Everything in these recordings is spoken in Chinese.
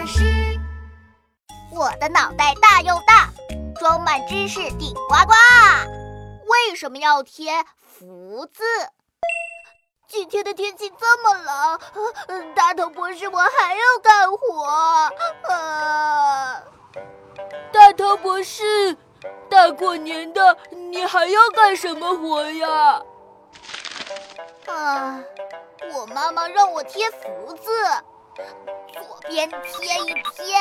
老师，我的脑袋大又大，装满知识顶呱呱。为什么要贴福字？今天的天气这么冷，大头博士，我还要干活。啊，大头博士，大过年的你还要干什么活呀？啊，我妈妈让我贴福字。左边贴一贴，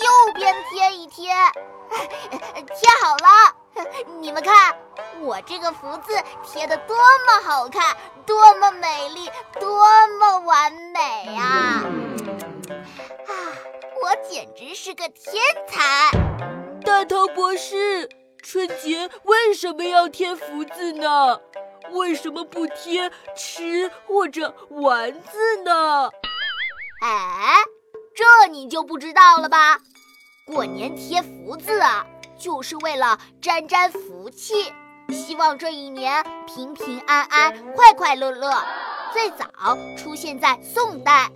右边贴一贴，贴好了。你们看，我这个福字贴的多么好看，多么美丽，多么完美啊！啊，我简直是个天才！大头博士，春节为什么要贴福字呢？为什么不贴吃或者玩字呢？哎，这你就不知道了吧？过年贴福字啊，就是为了沾沾福气，希望这一年平平安安、快快乐乐。最早出现在宋代，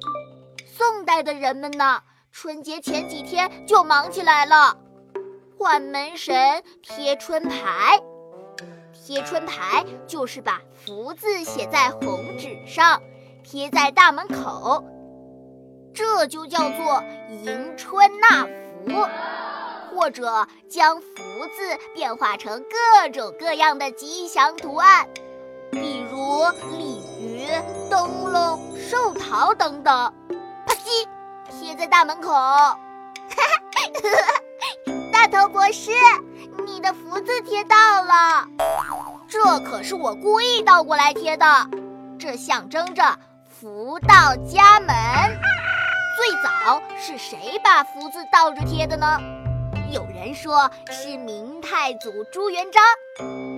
宋代的人们呢，春节前几天就忙起来了，换门神、贴春牌。贴春牌就是把福字写在红纸上，贴在大门口。就叫做迎春纳福，或者将福字变化成各种各样的吉祥图案，比如鲤鱼、灯笼、寿桃等等。啪叽，贴在大门口。大头博士，你的福字贴到了，这可是我故意倒过来贴的，这象征着福到家门。早是谁把福字倒着贴的呢？有人说是明太祖朱元璋，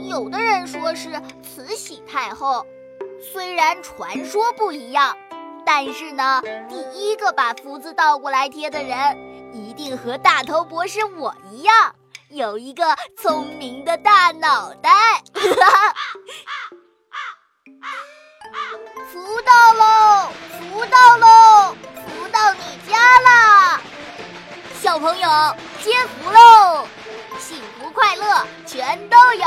有的人说是慈禧太后。虽然传说不一样，但是呢，第一个把福字倒过来贴的人，一定和大头博士我一样，有一个聪明的大脑袋。福到喽！福到喽！小朋友，接福喽！幸福快乐全都有。